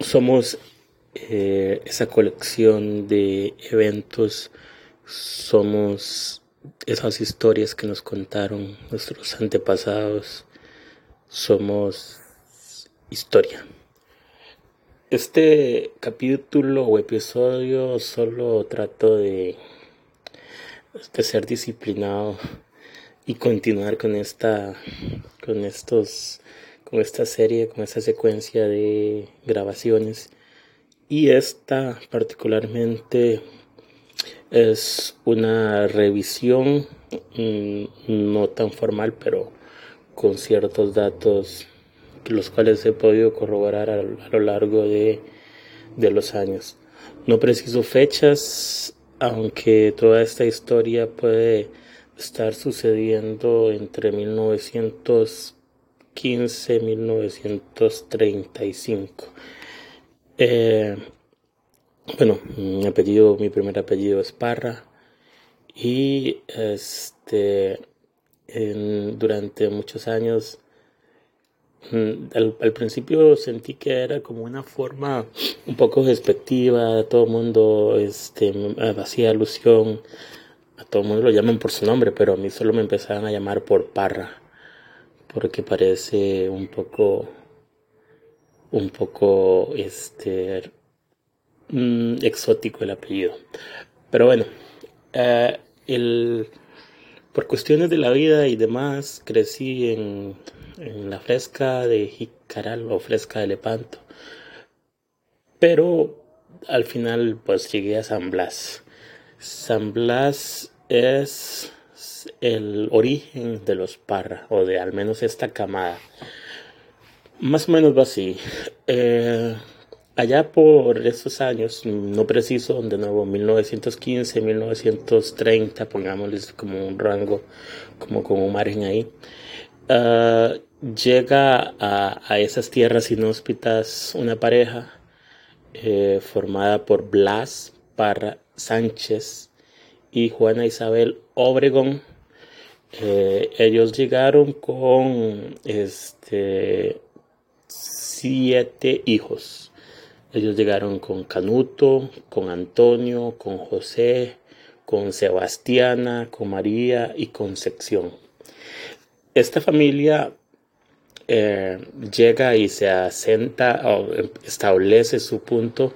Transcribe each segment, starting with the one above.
somos eh, esa colección de eventos, somos esas historias que nos contaron nuestros antepasados, somos historia. Este capítulo o episodio solo trato de, de ser disciplinado y continuar con esta con estos con esta serie, con esta secuencia de grabaciones. Y esta particularmente es una revisión mm, no tan formal, pero con ciertos datos los cuales he podido corroborar a, lo largo de, de los años. No preciso fechas, aunque toda esta historia puede estar sucediendo entre 1900 15, 1935. Eh, bueno, mi apellido, mi primer apellido es Parra. Y este, en, durante muchos años, mm, al, principio sentí que era como una forma un poco despectiva, todo el mundo este, hacía alusión, a todo el mundo lo llaman por su nombre, pero a mí solo me empezaban a llamar por Parra porque parece un poco, un poco, este, mm, exótico el apellido. Pero bueno, eh, el, por cuestiones de la vida y demás, crecí en en la fresca de Jicaral o fresca de Lepanto. Pero al final pues llegué a San Blas. San Blas es el origen de los Parra o de al menos esta camada. Más o menos va así. Eh, allá por esos años, no preciso, de nuevo 1915, 1930, pongámosles como un rango, como con un margen ahí. Ah, llega a, esas tierras inhóspitas una pareja eh, formada por Blas Parra Sánchez y Juana Isabel Obregón. Eh, ellos llegaron con este, siete hijos. Ellos llegaron con Canuto, con Antonio, con José, con Sebastiana, con María y con Sección. Esta familia eh, llega y se asenta o establece su punto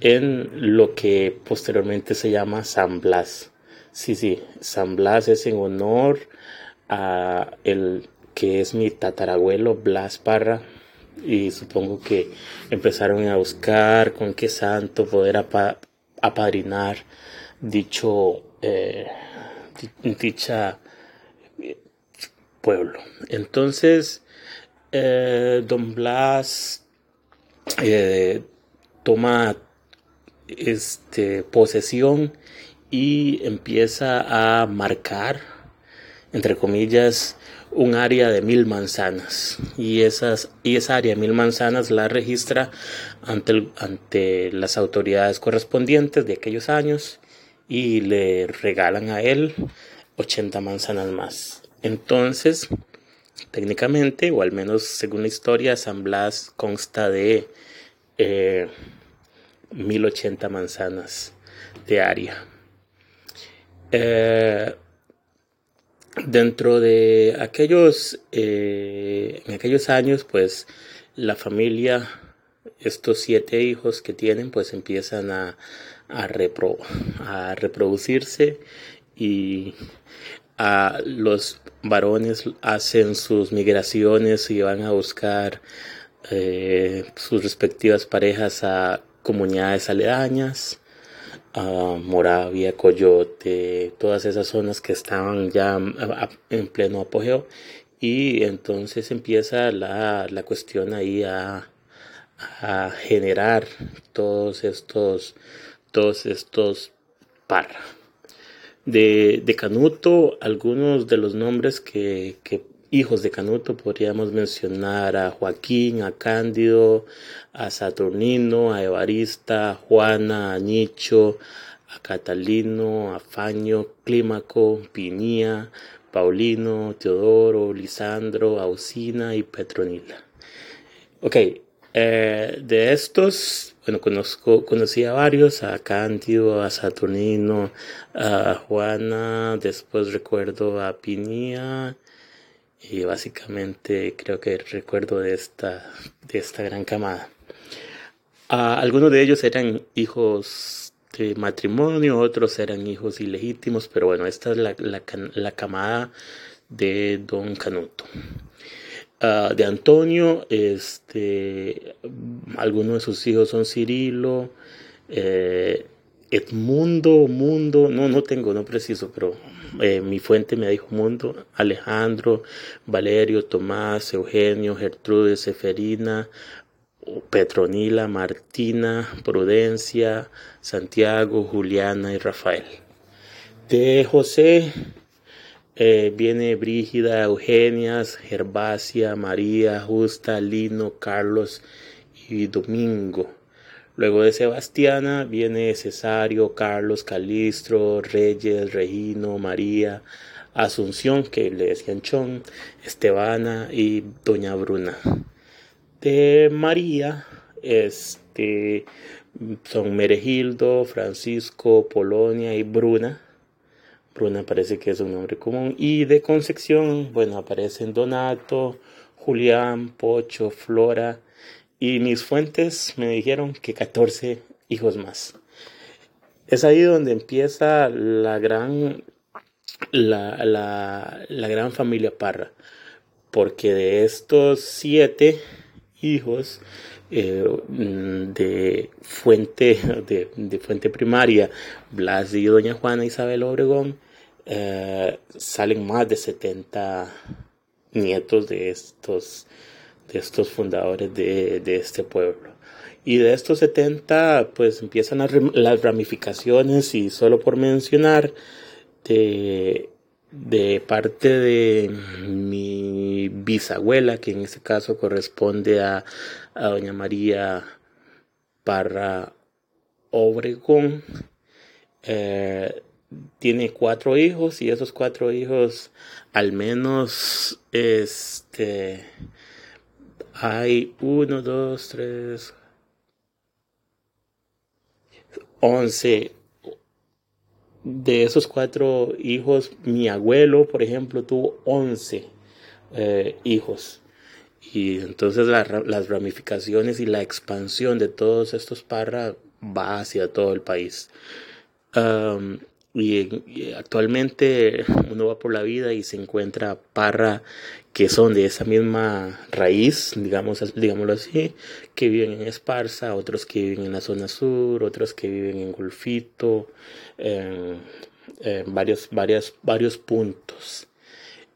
en lo que posteriormente se llama San Blas. Sí, sí, San Blas es en honor a el que es mi tatarabuelo Blas Parra y supongo que empezaron a buscar con qué santo poder apadrinar dicho eh, dicha eh, pueblo. Entonces, eh, don Blas toma este, posesión y empieza a marcar, entre comillas, un área de mil manzanas y, esas, y esa área de mil manzanas la registra ante, ante las autoridades correspondientes de aquellos años y le regalan a él 80 manzanas más. Entonces, técnicamente, o al menos según la historia, San Blas consta de eh, 1080 manzanas de área. Eh, dentro de aquellos, eh, en aquellos años, pues la familia, estos siete hijos que tienen, pues empiezan a, reproducirse y a los varones hacen sus migraciones y van a buscar eh, sus respectivas parejas a comunidades aledañas, Moravia, Coyote, todas esas zonas que estaban ya en pleno apogeo. Y entonces empieza la, la cuestión ahí a, generar todos estos todos estos par. De, Canuto, algunos de los nombres que, hijos de Canuto podríamos mencionar a Joaquín, a Cándido, a Saturnino, a Evarista, a Juana, a Nicho, a Catalino, a Faño, Clímaco, Pinía, Paulino, Teodoro, Lisandro, Ausina y Petronila. Ok, Eh, de estos, bueno, conozco, conocí a varios, a Cándido, a Saturnino, a Juana, después recuerdo a Pinía, y básicamente creo que recuerdo de esta, de esta gran camada. Ah, algunos de ellos eran hijos de matrimonio, otros eran hijos ilegítimos, pero bueno, esta es la, la, la camada de Don Canuto. Ah, de Antonio, este, algunos de sus hijos son Cirilo, eh, Edmundo, Mundo, no, no tengo, no preciso, pero eh, mi fuente me dijo Mundo, Alejandro, Valerio, Tomás, Eugenio, Gertrude, Seferina, Petronila, Martina, Prudencia, Santiago, Juliana y Rafael. De José, eh, viene Brígida, Eugenia, Gervasia, María, Justa, Lino, Carlos y Domingo. Luego de Sebastiana viene Cesario, Carlos, Calistro, Reyes, Regino, María, Asunción, que le decían Chon, Estebana y Doña Bruna. De María, este, son Meregildo, Francisco, Polonia y Bruna. Bruna parece que es un nombre común. Y de Concepción, bueno, aparecen Donato, Julián, Pocho, Flora. Y mis fuentes me dijeron que 14 hijos más. Es ahí donde empieza la gran, la, la, gran familia Parra. Porque de estos siete hijos, eh, de fuente de, de, fuente primaria Blas y doña Juana Isabel Obregón eh, salen más de 70 nietos de estos, de estos fundadores de, de este pueblo. Y de estos 70, pues empiezan las ramificaciones y solo por mencionar, de, de parte de mi bisabuela, que en este caso corresponde a, a doña María Parra Obregón, eh, tiene cuatro hijos y esos cuatro hijos al menos este hay uno, dos, tres, once. De esos cuatro hijos, mi abuelo, por ejemplo, tuvo once eh, hijos. Y entonces las ramificaciones y la expansión de todos estos parras va hacia todo el país. Y, actualmente uno va por la vida y se encuentra parra que son de esa misma raíz, digamos, digámoslo así, que viven en Esparza, otros que viven en la zona sur, otros que viven en Golfito, en, varios, varios, puntos.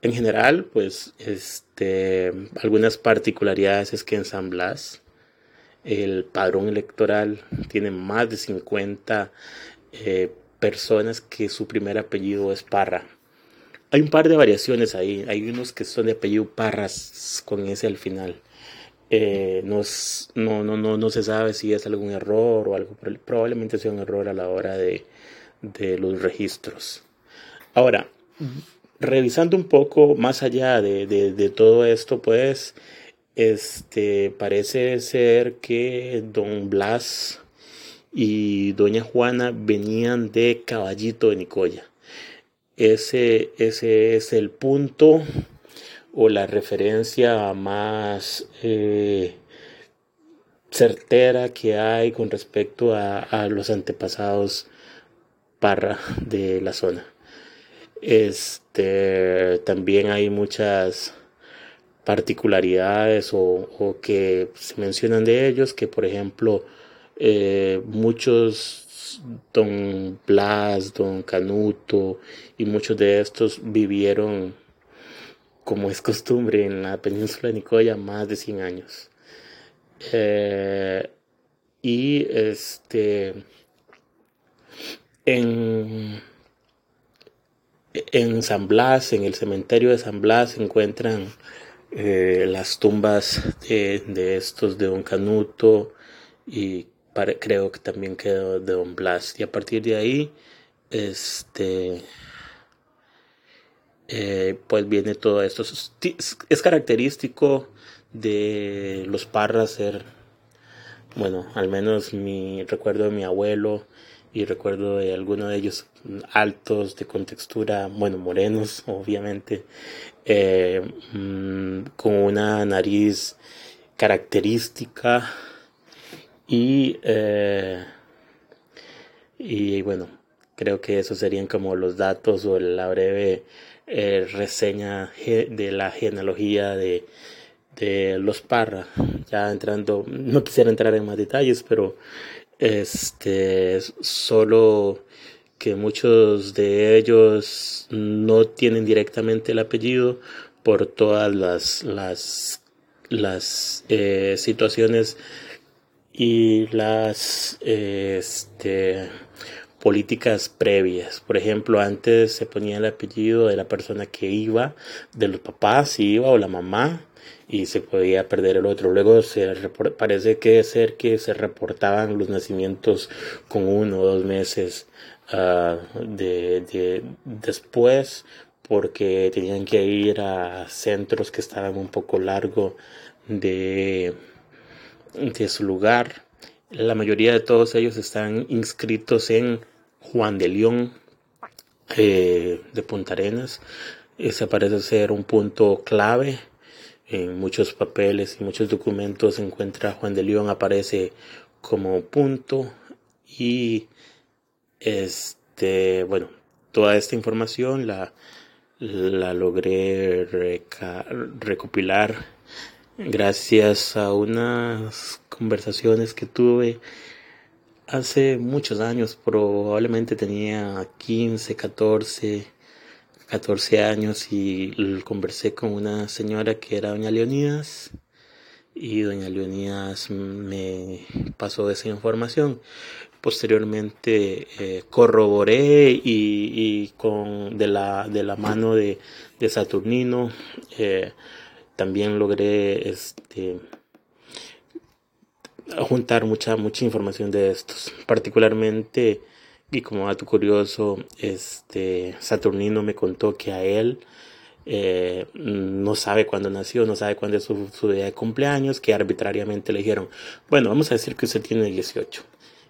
En general, pues, este, algunas particularidades es que en San Blas el padrón electoral tiene más de 50 eh, personas que su primer apellido es Parra. Hay un par de variaciones ahí. Hay unos que son de apellido Parras con ese al final. Eh, no, no, no, no, se sabe si es algún error o algo, probablemente sea un error a la hora de, los registros. Ahora, revisando un poco más allá de, de, de, todo esto, pues, este, parece ser que Don Blas y doña Juana venían de Caballito de Nicoya. Ese, ese es el punto o la referencia más eh, certera que hay con respecto a, los antepasados parra de la zona. Este, también hay muchas particularidades o, o que se mencionan de ellos, que por ejemplo eh, muchos don Blas, don Canuto y muchos de estos vivieron, como es costumbre en la península de Nicoya, más de 100 años. Eh, y este en, en San Blas, en el cementerio de San Blas, se encuentran eh, las tumbas de, de, estos de Don Canuto y creo que también quedó de Don Blas. Y a partir de ahí, este, eh, pues viene todo esto. Es, característico de los parras ser bueno, al menos mi recuerdo de mi abuelo y recuerdo de algunos de ellos altos, de contextura, bueno, morenos, obviamente, eh, mm, con una nariz característica y, eh, y bueno, creo que esos serían como los datos o la breve eh, reseña de la genealogía de, de los Parra. Ya entrando, no quisiera entrar en más detalles, pero este solo que muchos de ellos no tienen directamente el apellido por todas las las las eh, situaciones y las este políticas previas. Por ejemplo, antes se ponía el apellido de la persona que iba, de los papás si iba o la mamá, y se podía perder el otro. Luego se parece que ser que se reportaban los nacimientos con uno o dos meses uh, de, después porque tenían que ir a centros que estaban un poco largo de, de su lugar. La mayoría de todos ellos están inscritos en Juan de León eh, de Punta Arenas. Ese parece ser un punto clave en muchos papeles y muchos documentos se encuentra Juan de León aparece como punto y este bueno toda esta información la, la logré recopilar gracias a unas conversaciones que tuve hace muchos años probablemente tenía 15 14 14 años y conversé con una señora que era doña Leonidas y doña Leonidas me pasó esa información. Posteriormente eh, corroboré y, con de la, de la mano de, Saturnino eh, también logré este, juntar mucha, mucha información de estos. Particularmente y como dato curioso, este Saturnino me contó que a él eh, no sabe cuándo nació, no sabe cuándo es su, día de cumpleaños, que arbitrariamente le dijeron, bueno, vamos a decir que usted tiene 18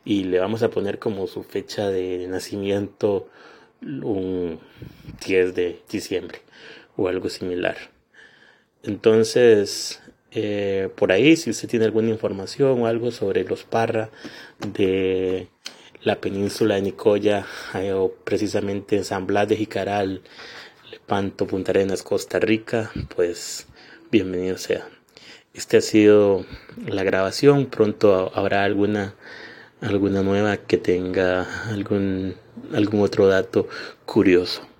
y le vamos a poner como su fecha de nacimiento un 10 de diciembre o algo similar. Entonces, eh, por ahí, si usted tiene alguna información o algo sobre los Parra de la península de Nicoya, eh, o precisamente en San Blas de Jicaral, Lepanto, Punta Arenas, Costa Rica, pues bienvenido sea. Este ha sido la grabación, pronto habrá alguna alguna nueva que tenga algún algún otro dato curioso.